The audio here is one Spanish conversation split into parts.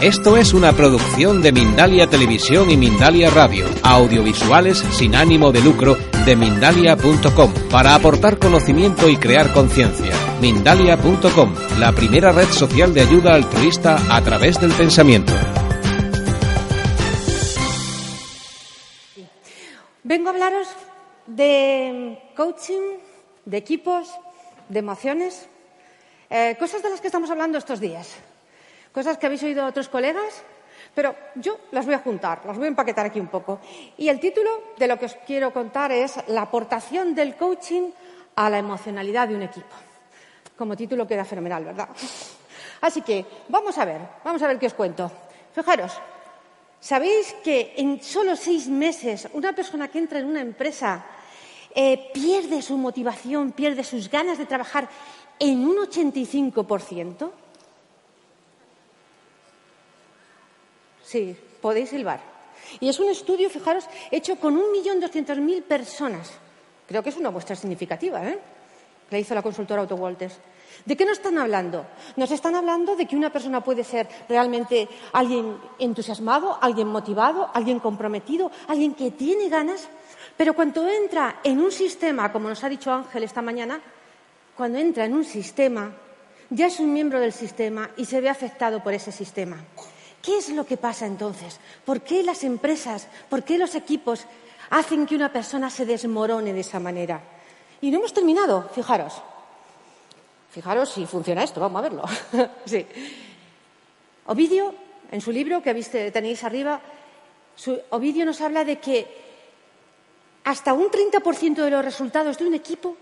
Esto es una producción de Mindalia Televisión y Mindalia Radio, audiovisuales sin ánimo de lucro de mindalia.com, para aportar conocimiento y crear conciencia. Mindalia.com, la primera red social de ayuda altruista a través del pensamiento. Vengo a hablaros de coaching, de equipos, de emociones, eh, cosas de las que estamos hablando estos días cosas que habéis oído de otros colegas, pero yo las voy a juntar, las voy a empaquetar aquí un poco. Y el título de lo que os quiero contar es La aportación del coaching a la emocionalidad de un equipo. Como título queda fenomenal, ¿verdad? Así que vamos a ver, vamos a ver qué os cuento. Fijaros, ¿sabéis que en solo seis meses una persona que entra en una empresa eh, pierde su motivación, pierde sus ganas de trabajar en un 85%? Sí, podéis silbar. Y es un estudio, fijaros, hecho con 1.200.000 personas. Creo que es una muestra significativa, ¿eh? La hizo la consultora Auto Walters. ¿De qué nos están hablando? Nos están hablando de que una persona puede ser realmente alguien entusiasmado, alguien motivado, alguien comprometido, alguien que tiene ganas, pero cuando entra en un sistema, como nos ha dicho Ángel esta mañana, cuando entra en un sistema, ya es un miembro del sistema y se ve afectado por ese sistema. ¿Qué es lo que pasa entonces? ¿Por qué las empresas, por qué los equipos hacen que una persona se desmorone de esa manera? Y no hemos terminado, fijaros. Fijaros si funciona esto, vamos a verlo. sí. Ovidio, en su libro que tenéis arriba, Ovidio nos habla de que hasta un 30% de los resultados de un equipo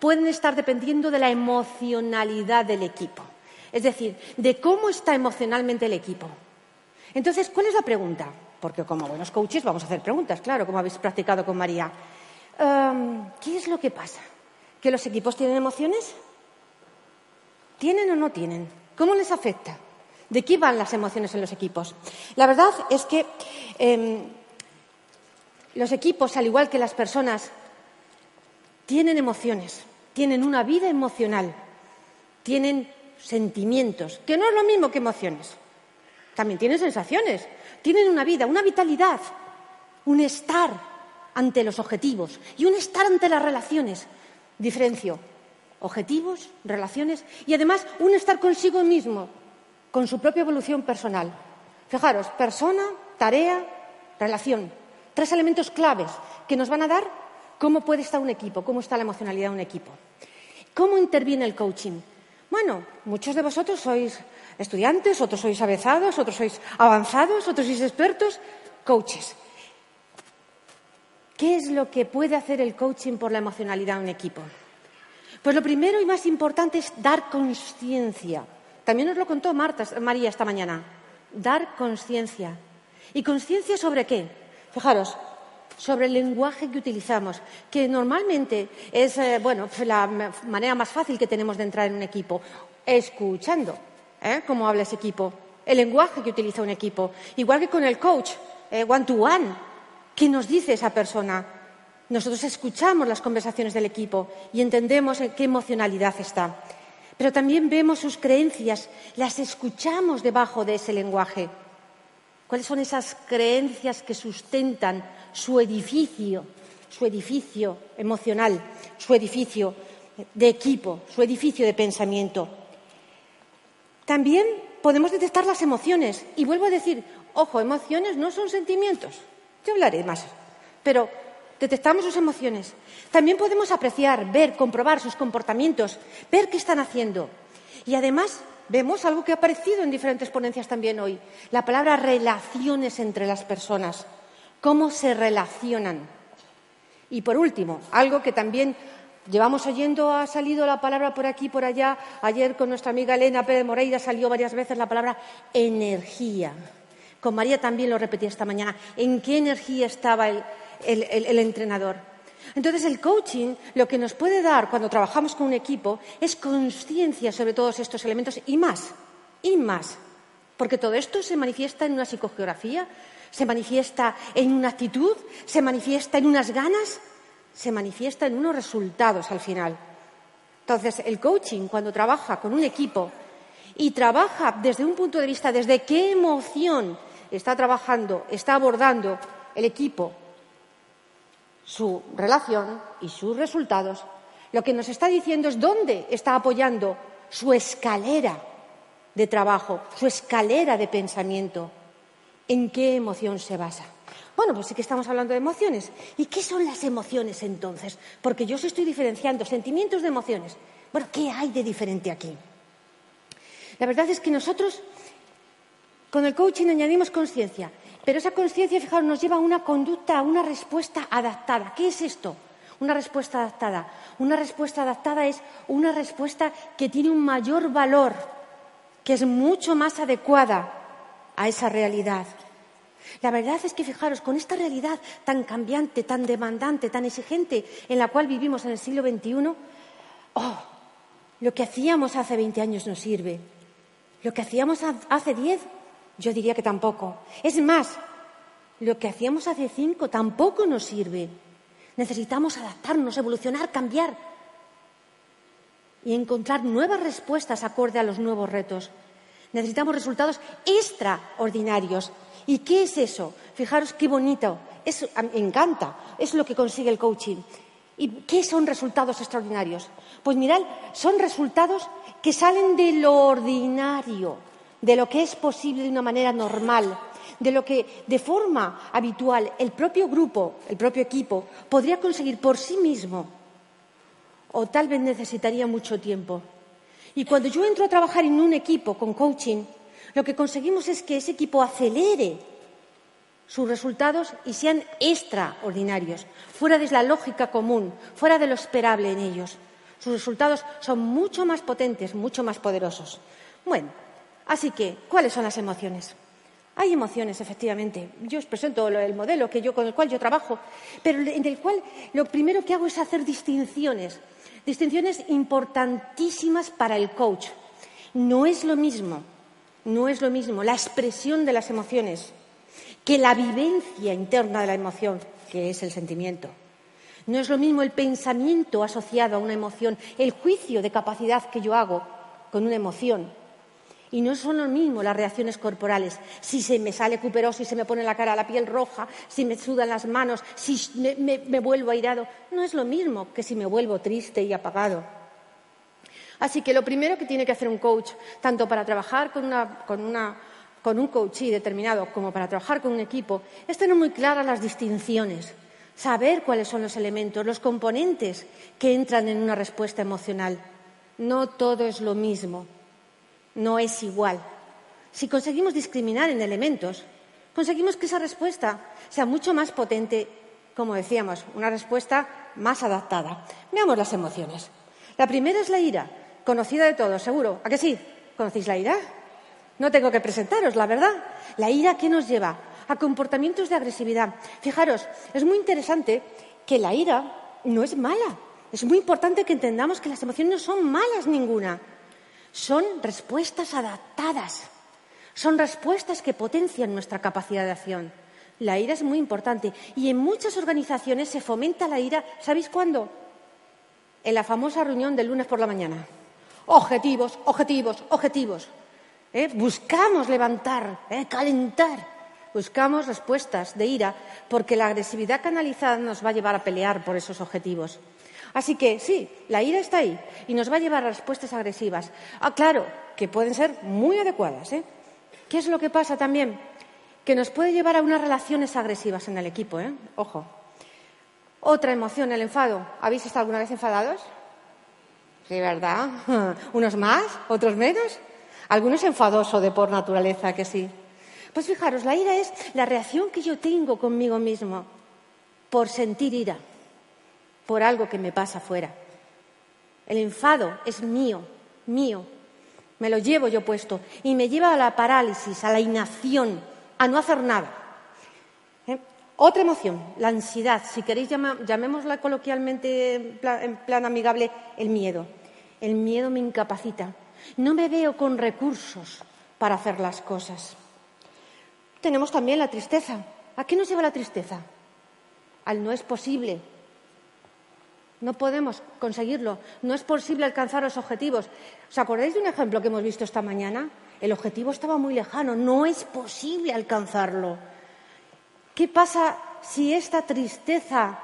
pueden estar dependiendo de la emocionalidad del equipo. Es decir, de cómo está emocionalmente el equipo. Entonces, ¿cuál es la pregunta? Porque como buenos coaches vamos a hacer preguntas, claro, como habéis practicado con María. Em, ¿Qué es lo que pasa? ¿Que los equipos tienen emociones? ¿Tienen o no tienen? ¿Cómo les afecta? ¿De qué van las emociones en los equipos? La verdad es que em, los equipos, al igual que las personas, tienen emociones, tienen una vida emocional, tienen sentimientos, que no es lo mismo que emociones también tienen sensaciones, tienen una vida, una vitalidad, un estar ante los objetivos y un estar ante las relaciones. Diferencio objetivos, relaciones y además un estar consigo mismo, con su propia evolución personal. Fijaros, persona, tarea, relación. Tres elementos claves que nos van a dar cómo puede estar un equipo, cómo está la emocionalidad de un equipo. ¿Cómo interviene el coaching? Bueno, muchos de vosotros sois estudiantes, otros sois avezados, otros sois avanzados, otros sois expertos, coaches. ¿Qué es lo que puede hacer el coaching por la emocionalidad de un equipo? Pues lo primero y más importante es dar conciencia. También nos lo contó Marta, María esta mañana. Dar conciencia. ¿Y conciencia sobre qué? Fijaros, sobre el lenguaje que utilizamos, que normalmente es eh, bueno, la manera más fácil que tenemos de entrar en un equipo, escuchando. ¿eh? cómo habla ese equipo, el lenguaje que utiliza un equipo. Igual que con el coach, ¿eh? one to one, ¿qué nos dice esa persona? Nosotros escuchamos las conversaciones del equipo y entendemos en qué emocionalidad está. Pero también vemos sus creencias, las escuchamos debajo de ese lenguaje. ¿Cuáles son esas creencias que sustentan su edificio, su edificio emocional, su edificio de equipo, su edificio de pensamiento? También podemos detectar las emociones. Y vuelvo a decir, ojo, emociones no son sentimientos. Yo hablaré más. Pero detectamos sus emociones. También podemos apreciar, ver, comprobar sus comportamientos, ver qué están haciendo. Y además vemos algo que ha aparecido en diferentes ponencias también hoy, la palabra relaciones entre las personas, cómo se relacionan. Y por último, algo que también Llevamos oyendo, ha salido la palabra por aquí, por allá. Ayer con nuestra amiga Elena Pérez Moreira salió varias veces la palabra energía. Con María también lo repetí esta mañana. ¿En qué energía estaba el entrenador? Entonces, el coaching lo que nos puede dar cuando trabajamos con un equipo es conciencia sobre todos estos elementos y más, y más. Porque todo esto se manifiesta en una psicogeografía, se manifiesta en una actitud, se manifiesta en unas ganas, se manifiesta en unos resultados al final. Entonces, el coaching, cuando trabaja con un equipo y trabaja desde un punto de vista, desde qué emoción está trabajando, está abordando el equipo su relación y sus resultados, lo que nos está diciendo es dónde está apoyando su escalera de trabajo, su escalera de pensamiento, en qué emoción se basa. Bueno, pues sí que estamos hablando de emociones. ¿Y qué son las emociones entonces? Porque yo os estoy diferenciando sentimientos de emociones. Bueno, ¿qué hay de diferente aquí? La verdad es que nosotros con el coaching añadimos conciencia, pero esa conciencia, fijaros, nos lleva a una conducta, a una respuesta adaptada. ¿Qué es esto? Una respuesta adaptada. Una respuesta adaptada es una respuesta que tiene un mayor valor, que es mucho más adecuada a esa realidad. La verdad es que, fijaros, con esta realidad tan cambiante, tan demandante, tan exigente en la cual vivimos en el siglo XXI, oh, lo que hacíamos hace 20 años no sirve. Lo que hacíamos hace 10, yo diría que tampoco. Es más, lo que hacíamos hace 5 tampoco nos sirve. Necesitamos adaptarnos, evolucionar, cambiar y encontrar nuevas respuestas acorde a los nuevos retos. Necesitamos resultados extraordinarios ¿Y qué es eso? Fijaros qué bonito. me encanta. Es lo que consigue el coaching. ¿Y qué son resultados extraordinarios? Pues mirad, son resultados que salen de lo ordinario, de lo que es posible de una manera normal, de lo que de forma habitual el propio grupo, el propio equipo, podría conseguir por sí mismo o tal vez necesitaría mucho tiempo. Y cuando yo entro a trabajar en un equipo con coaching, lo que conseguimos es que ese equipo acelere sus resultados y sean extraordinarios, fuera de la lógica común, fuera de lo esperable en ellos. Sus resultados son mucho más potentes, mucho más poderosos. Bueno, así que, ¿cuáles son las emociones? Hay emociones, efectivamente. Yo os presento el modelo con el cual yo trabajo, pero en el cual lo primero que hago es hacer distinciones, distinciones importantísimas para el coach. No es lo mismo no es lo mismo la expresión de las emociones que la vivencia interna de la emoción, que es el sentimiento. No es lo mismo el pensamiento asociado a una emoción, el juicio de capacidad que yo hago con una emoción. Y no son lo mismo las reacciones corporales. Si se me sale cuperoso y se me pone la cara, la piel roja, si me sudan las manos, si me, vuelvo airado, no es lo mismo que si me vuelvo triste y apagado. Así que lo primero que tiene que hacer un coach, tanto para trabajar con, un coachee determinado como para trabajar con un equipo, es tener muy claras las distinciones, saber cuáles son los elementos, los componentes que entran en una respuesta emocional. No todo es lo mismo, no es igual. Si conseguimos discriminar en elementos, conseguimos que esa respuesta sea mucho más potente, como decíamos, una respuesta más adaptada. Veamos las emociones. La primera es la ira conocida de todos, seguro. ¿A qué sí? ¿Conocéis la ira? No tengo que presentaros, la verdad. La ira, ¿qué nos lleva? A comportamientos de agresividad. Fijaros, es muy interesante que la ira no es mala. Es muy importante que entendamos que las emociones no son malas ninguna. Son respuestas adaptadas. Son respuestas que potencian nuestra capacidad de acción. La ira es muy importante y en muchas organizaciones se fomenta la ira, ¿sabéis cuándo? En la famosa reunión del lunes por la mañana. Objetivos, objetivos, objetivos. ¿Eh? Buscamos levantar, ¿eh? calentar. Buscamos respuestas de ira porque la agresividad canalizada nos va a llevar a pelear por esos objetivos. Así que sí, la ira está ahí y nos va a llevar a respuestas agresivas. Ah, claro, que pueden ser muy adecuadas. ¿eh? ¿Qué es lo que pasa también? Que nos puede llevar a unas relaciones agresivas en el equipo. ¿eh? Ojo. Otra emoción, el enfado. ¿Habéis estado alguna vez enfadados? Sí, ¿verdad? Unos más, otros menos. Algunos enfadoso de por naturaleza, que sí. Pues fijaros, la ira es la reacción que yo tengo conmigo mismo por sentir ira, por algo que me pasa fuera. El enfado es mío, mío. Me lo llevo yo puesto y me lleva a la parálisis, a la inacción, a no hacer nada. ¿Eh? Otra emoción, la ansiedad, si queréis llamémosla coloquialmente en plan amigable, el miedo. El miedo me incapacita. No me veo con recursos para hacer las cosas. Tenemos también la tristeza. ¿A qué nos lleva la tristeza? Al no es posible. No podemos conseguirlo. No es posible alcanzar los objetivos. ¿Os acordáis de un ejemplo que hemos visto esta mañana? El objetivo estaba muy lejano. No es posible alcanzarlo. ¿Qué pasa si esta tristeza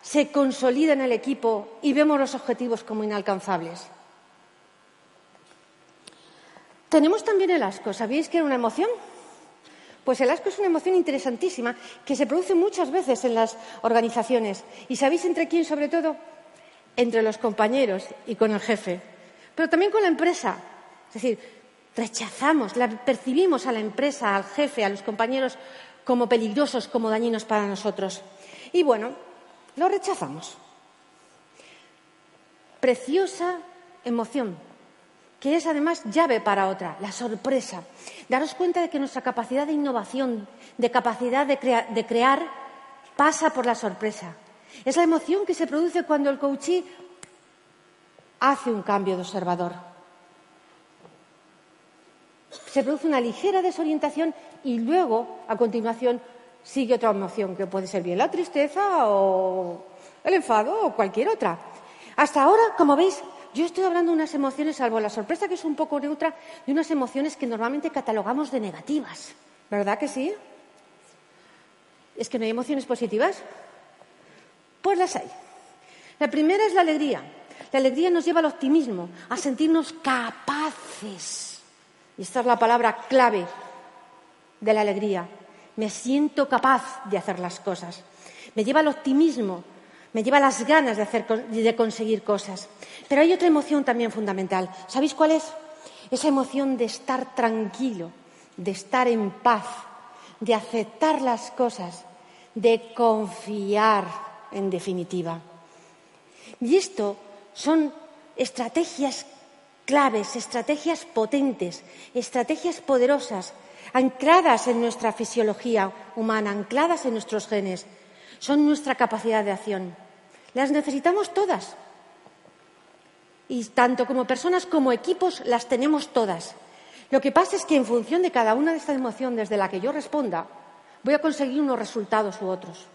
se consolida en el equipo y vemos los objetivos como inalcanzables? Tenemos también el asco. ¿Sabéis que era una emoción? Pues el asco es una emoción interesantísima que se produce muchas veces en las organizaciones. ¿Y sabéis entre quién sobre todo? Entre los compañeros y con el jefe. Pero también con la empresa. Es decir, rechazamos, la percibimos a la empresa, al jefe, a los compañeros como peligrosos, como dañinos para nosotros. Y bueno, lo rechazamos. Preciosa emoción, que es además llave para otra, la sorpresa. Daros cuenta de que nuestra capacidad de innovación, de capacidad de, crear, pasa por la sorpresa. Es la emoción que se produce cuando el coachí hace un cambio de observador. Se produce una ligera desorientación y luego, a continuación, sigue otra emoción, que puede ser bien la tristeza o el enfado o cualquier otra. Hasta ahora, como veis, yo estoy hablando de unas emociones, salvo la sorpresa que es un poco neutra, de unas emociones que normalmente catalogamos de negativas. ¿Verdad que sí? ¿Es que no hay emociones positivas? Pues las hay. La primera es la alegría. La alegría nos lleva al optimismo, a sentirnos capaces. Y esta es la palabra clave de la alegría. Me siento capaz de hacer las cosas. Me lleva al optimismo, me lleva las ganas de, hacer, de conseguir cosas. Pero hay otra emoción también fundamental. ¿Sabéis cuál es? Esa emoción de estar tranquilo, de estar en paz, de aceptar las cosas, de confiar, en definitiva. Y esto son estrategias claves, estrategias potentes, estrategias poderosas, ancladas en nuestra fisiología humana, ancladas en nuestros genes. Son nuestra capacidad de acción. Las necesitamos todas. Y tanto como personas como equipos las tenemos todas. Lo que pasa es que en función de cada una de estas emociones desde la que yo responda, voy a conseguir unos resultados u otros.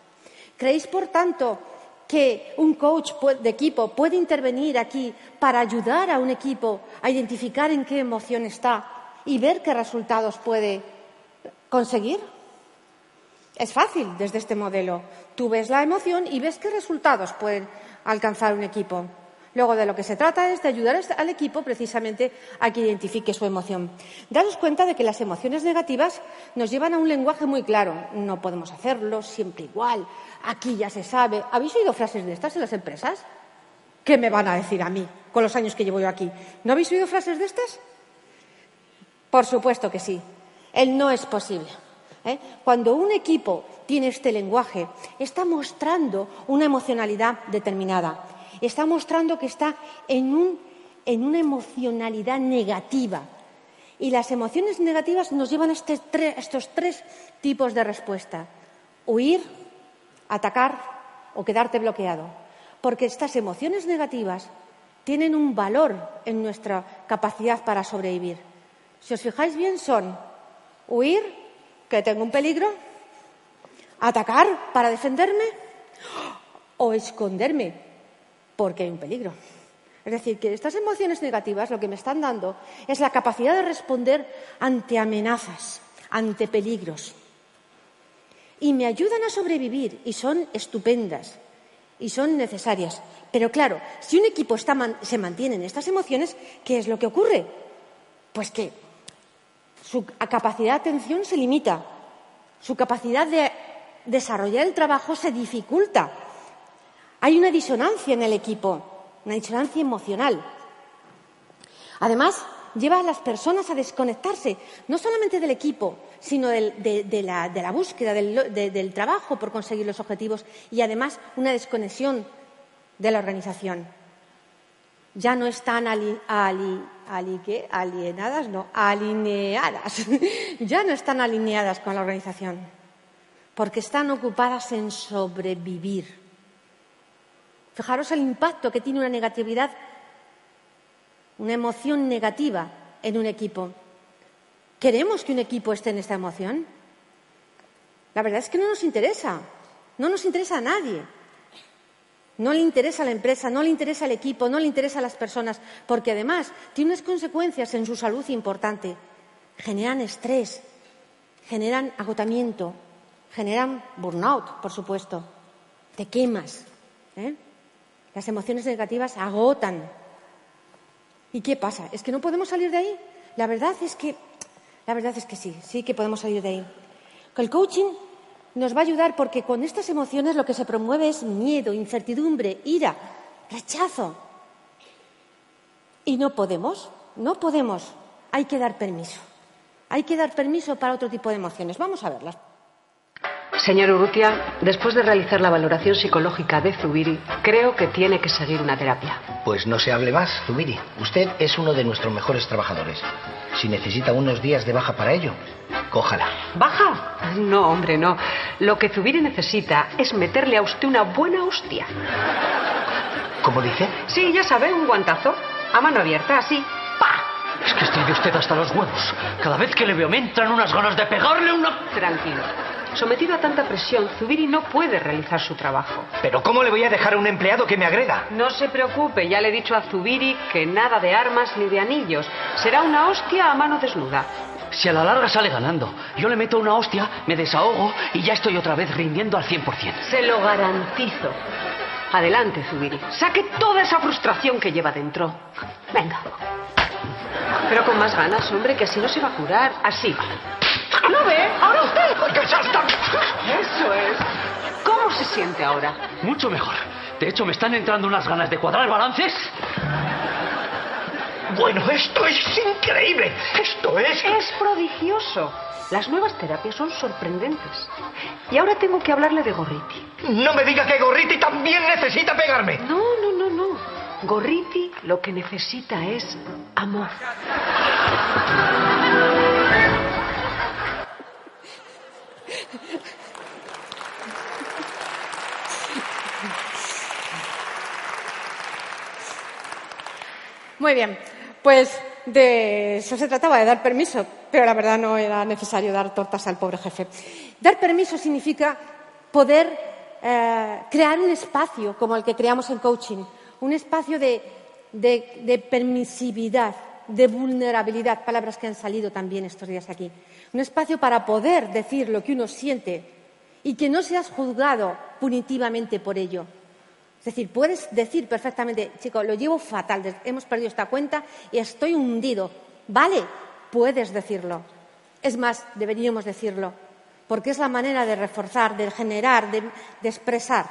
¿Creéis, por tanto, que un coach de equipo puede intervenir aquí para ayudar a un equipo a identificar en qué emoción está y ver qué resultados puede conseguir? Es fácil desde este modelo. Tú ves la emoción y ves qué resultados pueden alcanzar un equipo. Luego, de lo que se trata es de ayudar al equipo precisamente a que identifique su emoción. Daros cuenta de que las emociones negativas nos llevan a un lenguaje muy claro. No podemos hacerlo siempre igual. Aquí ya se sabe. ¿Habéis oído frases de estas en las empresas? ¿Qué me van a decir a mí con los años que llevo yo aquí? ¿No habéis oído frases de estas? Por supuesto que sí. El no es posible. ¿eh? Cuando un equipo tiene este lenguaje, está mostrando una emocionalidad determinada, está mostrando que está en, una emocionalidad negativa. Y las emociones negativas nos llevan a este estos tres tipos de respuesta. Huir, atacar o quedarte bloqueado. Porque estas emociones negativas tienen un valor en nuestra capacidad para sobrevivir. Si os fijáis bien, son huir, que tengo un peligro, atacar para defenderme o esconderme porque hay un peligro. Es decir, que estas emociones negativas lo que me están dando es la capacidad de responder ante amenazas, ante peligros. Y me ayudan a sobrevivir y son estupendas y son necesarias. Pero claro, si un equipo se mantiene en estas emociones, ¿qué es lo que ocurre? Pues que su capacidad de atención se limita, su capacidad de desarrollar el trabajo se dificulta. Hay una disonancia en el equipo, una disonancia emocional. Además, lleva a las personas a desconectarse, no solamente del equipo, sino de, la, búsqueda del trabajo por conseguir los objetivos y además una desconexión de la organización. ya no están alienadas, no, alineadas, ya no están alineadas con la organización, porque están ocupadas en sobrevivir. Fijaros el impacto que tiene una negatividad, una emoción negativa en un equipo. ¿Queremos que un equipo esté en esta emoción? La verdad es que no nos interesa, no nos interesa a nadie. No le interesa a la empresa, no le interesa al equipo, no le interesa a las personas, porque además tiene unas consecuencias en su salud importantes. Generan estrés, generan agotamiento, generan burnout, por supuesto. Te quemas. ¿eh? Las emociones negativas agotan. ¿Y qué pasa? ¿Es que no podemos salir de ahí? La verdad es que, la verdad es que sí, sí que podemos salir de ahí. El coaching nos va a ayudar porque con estas emociones lo que se promueve es miedo, incertidumbre, ira, rechazo. Y no podemos, no podemos. Hay que dar permiso. Hay que dar permiso para otro tipo de emociones. Vamos a verlas. Señor Urrutia, después de realizar la valoración psicológica de Zubiri, creo que tiene que seguir una terapia. Pues no se hable más, Zubiri. Usted es uno de nuestros mejores trabajadores. Si necesita unos días de baja para ello, cójala. ¿Baja? No, hombre, no. Lo que Zubiri necesita es meterle a usted una buena hostia. ¿Cómo dice? Sí, ya sabe, un guantazo. A mano abierta, así. ¡Pa! Es que estoy de usted hasta los huevos. Cada vez que le veo me entran unas ganas de pegarle una... Tranquilo. Sometido a tanta presión, Zubiri no puede realizar su trabajo. ¿Pero cómo le voy a dejar a un empleado que me agreda? No se preocupe, ya le he dicho a Zubiri que nada de armas ni de anillos. Será una hostia a mano desnuda. Si a la larga sale ganando, yo le meto una hostia, me desahogo y ya estoy otra vez rindiendo al 100%. Se lo garantizo. Adelante, Zubiri. Saque toda esa frustración que lleva dentro. Venga. Pero con más ganas, hombre, que así no se va a curar. Así. ¿Lo ve? Ahora usted. Eso es. ¿Cómo se siente ahora? Mucho mejor. De hecho, me están entrando unas ganas de cuadrar balances. Bueno, esto es increíble. Esto es... Es prodigioso. Las nuevas terapias son sorprendentes. Y ahora tengo que hablarle de Gorriti. No me diga que Gorriti también necesita pegarme. No, no, no, no. Gorriti lo que necesita es amor. Muy bien, pues de eso se trataba, de dar permiso, pero la verdad no era necesario dar tortas al pobre jefe. Dar permiso significa poder eh, crear un espacio como el que creamos en coaching, un espacio de, de permisividad, de vulnerabilidad, palabras que han salido también estos días aquí. Un espacio para poder decir lo que uno siente y que no seas juzgado punitivamente por ello. Es decir, puedes decir perfectamente, chico, lo llevo fatal, hemos perdido esta cuenta y estoy hundido. Vale, puedes decirlo. Es más, deberíamos decirlo, porque es la manera de reforzar, de generar, de, expresar.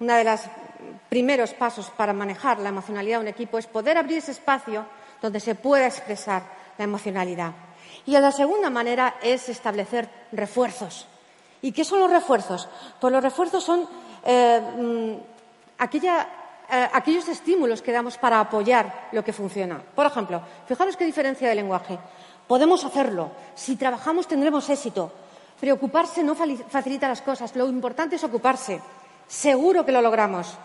Uno de los primeros pasos para manejar la emocionalidad de un equipo es poder abrir ese espacio donde se pueda expresar la emocionalidad. Y la segunda manera es establecer refuerzos. ¿Y qué son los refuerzos? Pues los refuerzos son eh, mm, eh, aquellos estímulos que damos para apoyar lo que funciona. Por ejemplo, fijaros qué diferencia de lenguaje. Podemos hacerlo. Si trabajamos tendremos éxito. Preocuparse no facilita las cosas. Lo importante es ocuparse. Seguro que lo logramos.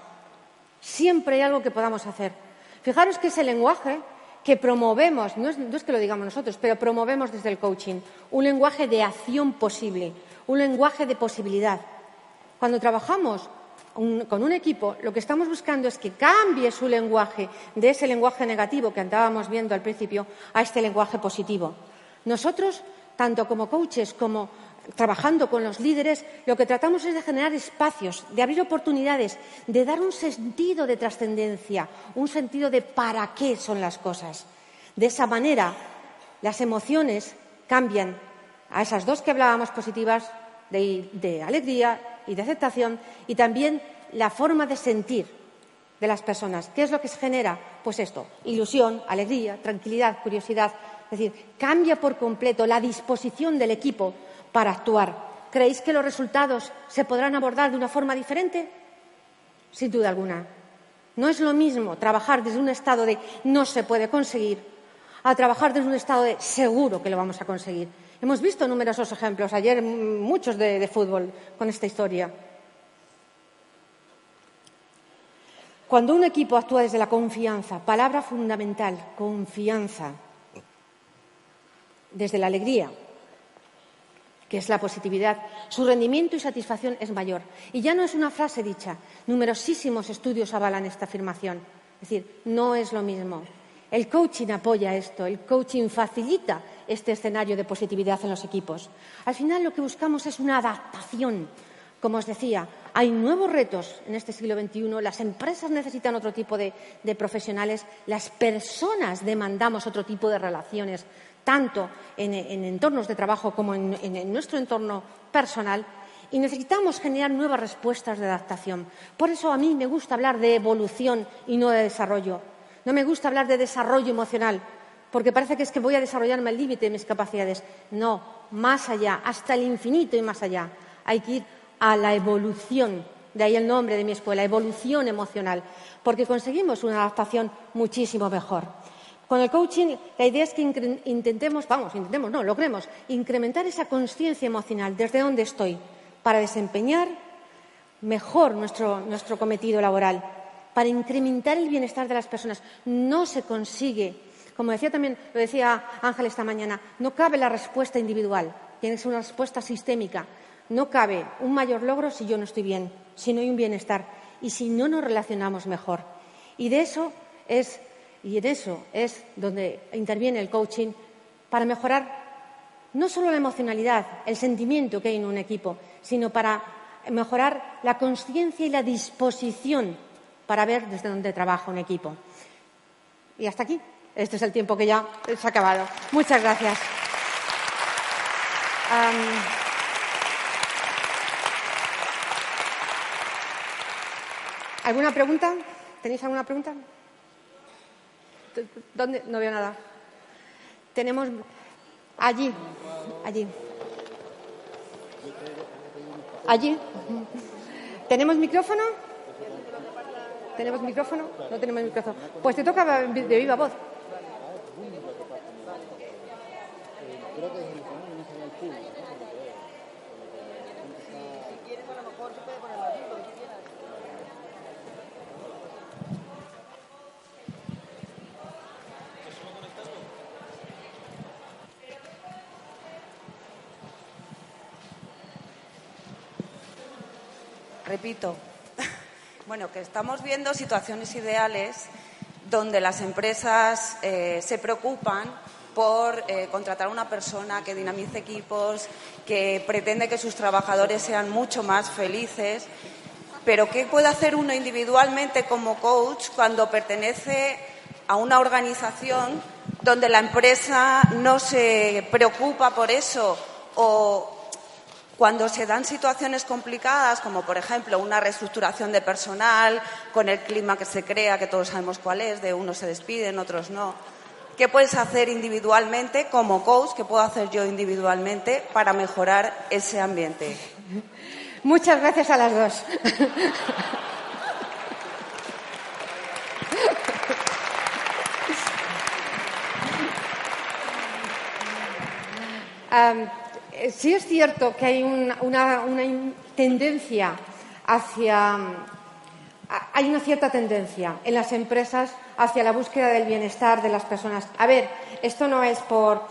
Siempre hay algo que podamos hacer. Fijaros que ese lenguaje que promovemos, no es, no es, que lo digamos nosotros, pero promovemos desde el coaching, un lenguaje de acción posible, un lenguaje de posibilidad. Cuando trabajamos con un equipo, lo que estamos buscando es que cambie su lenguaje de ese lenguaje negativo que andábamos viendo al principio a este lenguaje positivo. Nosotros, tanto como coaches como trabajando con los líderes, lo que tratamos es de generar espacios, de abrir oportunidades, de dar un sentido de trascendencia, un sentido de para qué son las cosas. De esa manera, las emociones cambian a esas dos que hablábamos positivas de, alegría y de aceptación y también la forma de sentir de las personas. ¿Qué es lo que se genera? Pues esto, ilusión, alegría, tranquilidad, curiosidad. Es decir, cambia por completo la disposición del equipo para actuar. ¿Creéis que los resultados se podrán abordar de una forma diferente? Sin duda alguna. No es lo mismo trabajar desde un estado de no se puede conseguir a trabajar desde un estado de seguro que lo vamos a conseguir. Hemos visto numerosos ejemplos, ayer muchos de, de fútbol con esta historia. Cuando un equipo actúa desde la confianza, palabra fundamental, confianza, desde la alegría, que es la positividad, su rendimiento y satisfacción es mayor. Y ya no es una frase dicha, numerosísimos estudios avalan esta afirmación. Es decir, no es lo mismo. El coaching apoya esto, el coaching facilita este escenario de positividad en los equipos. Al final lo que buscamos es una adaptación. Como os decía, hay nuevos retos en este siglo XXI, las empresas necesitan otro tipo de, profesionales, las personas demandamos otro tipo de relaciones, tanto en, entornos de trabajo como en, nuestro entorno personal, y necesitamos generar nuevas respuestas de adaptación. Por eso a mí me gusta hablar de evolución y no de desarrollo. No me gusta hablar de desarrollo emocional, porque parece que es que voy a desarrollarme al límite de mis capacidades. No, más allá, hasta el infinito y más allá. Hay que ir a la evolución, de ahí el nombre de mi escuela, evolución emocional, porque conseguimos una adaptación muchísimo mejor. Con el coaching, la idea es que intentemos, vamos, intentemos, no, logremos incrementar esa conciencia emocional desde donde estoy para desempeñar mejor nuestro, nuestro cometido laboral, para incrementar el bienestar de las personas. No se consigue, como decía también, lo decía Ángel esta mañana, no cabe la respuesta individual, tiene que ser una respuesta sistémica. No cabe un mayor logro si yo no estoy bien, si no hay un bienestar y si no nos relacionamos mejor. Y de eso es y en eso es donde interviene el coaching para mejorar no solo la emocionalidad, el sentimiento que hay en un equipo, sino para mejorar la conciencia y la disposición para ver desde dónde trabaja un equipo. Y hasta aquí. Este es el tiempo que ya se ha acabado. Muchas gracias. ¿Alguna pregunta? ¿Tenéis alguna pregunta? ¿Dónde? No veo nada. Tenemos allí, allí. Allí. ¿Tenemos micrófono? ¿Tenemos micrófono? No tenemos micrófono. Pues te toca de viva voz. repito, bueno, que estamos viendo situaciones ideales donde las empresas eh, se preocupan por eh, contratar a una persona que dinamice equipos, que pretende que sus trabajadores sean mucho más felices. Pero ¿qué puede hacer uno individualmente como coach cuando pertenece a una organización donde la empresa no se preocupa por eso o cuando se dan situaciones complicadas, como por ejemplo una reestructuración de personal, con el clima que se crea, que todos sabemos cuál es, de unos se despiden, otros no, ¿qué puedes hacer individualmente como coach? ¿Qué puedo hacer yo individualmente para mejorar ese ambiente? Muchas gracias a las dos. Eh, sí es cierto que hay una, tendencia hacia. Hay una cierta tendencia en las empresas hacia la búsqueda del bienestar de las personas. A ver, esto no es por,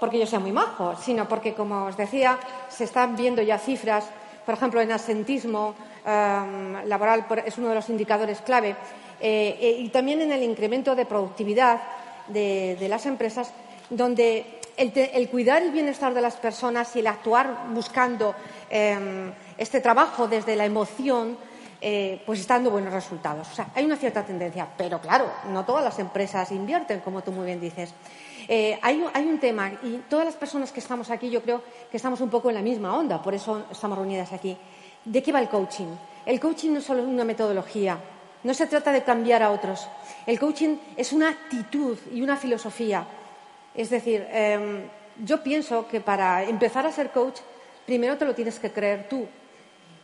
porque yo sea muy majo, sino porque, como os decía, se están viendo ya cifras, por ejemplo, en asentismo em, laboral es uno de los indicadores clave, eh, eh, y también en el incremento de productividad de las empresas, donde el, cuidar el bienestar de las personas y el actuar buscando em, este trabajo desde la emoción, eh, pues está dando buenos resultados. O sea, hay una cierta tendencia, pero claro, no todas las empresas invierten, como tú muy bien dices. Eh, hay, hay, un tema, y todas las personas que estamos aquí, yo creo que estamos un poco en la misma onda, por eso estamos reunidas aquí. ¿De qué va el coaching? El coaching no es solo una metodología, no se trata de cambiar a otros. El coaching es una actitud y una filosofía es decir, em, yo pienso que para empezar a ser coach, primero te lo tienes que creer tú.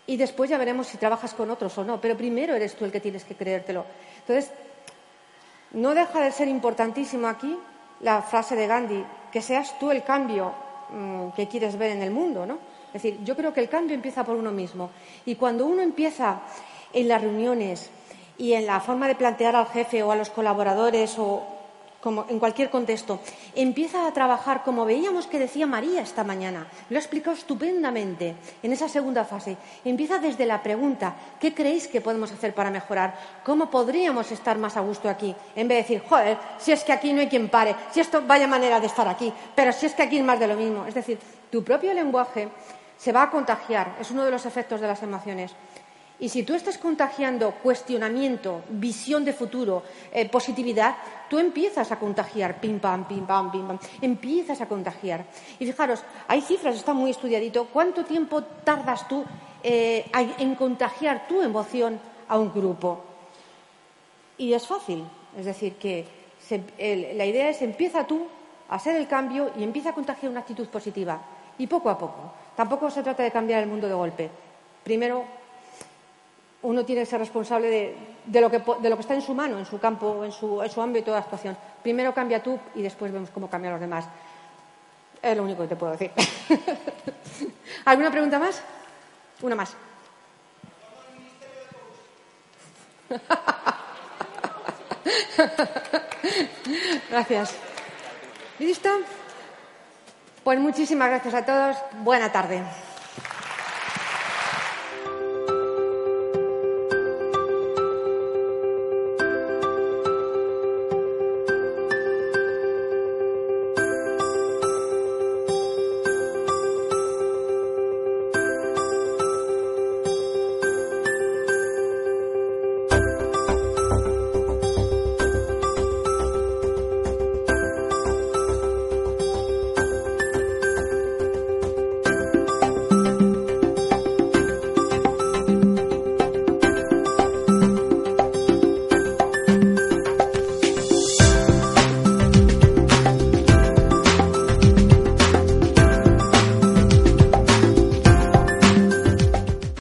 y después ya veremos si trabajas con otros o no, pero primero eres tú el que tienes que creértelo. Entonces, no deja de ser importantísimo aquí la frase de Gandhi, que seas tú el cambio mm, que quieres ver en el mundo, ¿no? Es decir, yo creo que el cambio empieza por uno mismo. Y cuando uno empieza en las reuniones y en la forma de plantear al jefe o a los colaboradores o en cualquier contexto, empieza a trabajar como veíamos que decía María esta mañana. Lo ha explicado estupendamente en esa segunda fase. Empieza desde la pregunta, ¿qué creéis que podemos hacer para mejorar? ¿Cómo podríamos estar más a gusto aquí? En vez de decir, joder, si es que aquí no hay quien pare, si esto vaya manera de estar aquí, pero si es que aquí es más de lo mismo. Es decir, tu propio lenguaje se va a contagiar, es uno de los efectos de las emociones. Y si tú estás contagiando cuestionamiento, visión de futuro, eh, positividad, tú empiezas a contagiar, pim pam, pim pam, pim pam, empiezas a contagiar. Y fijaros, hay cifras, está muy estudiadito, ¿cuánto tiempo tardas tú eh, en contagiar tu emoción a un grupo? Y es fácil, es decir, que la idea es empieza tú a hacer el cambio y empieza a contagiar una actitud positiva. Y poco a poco. Tampoco se trata de cambiar el mundo de golpe. Primero uno tiene que ser responsable de, lo, que, está en su mano, en su campo, en su, en su ámbito de actuación. Primero cambia tú y después vemos cómo cambian los demás. Es lo único que te puedo decir. ¿Alguna pregunta más? Una más. gracias. ¿Listo? Pues muchísimas gracias a todos. Buena tarde.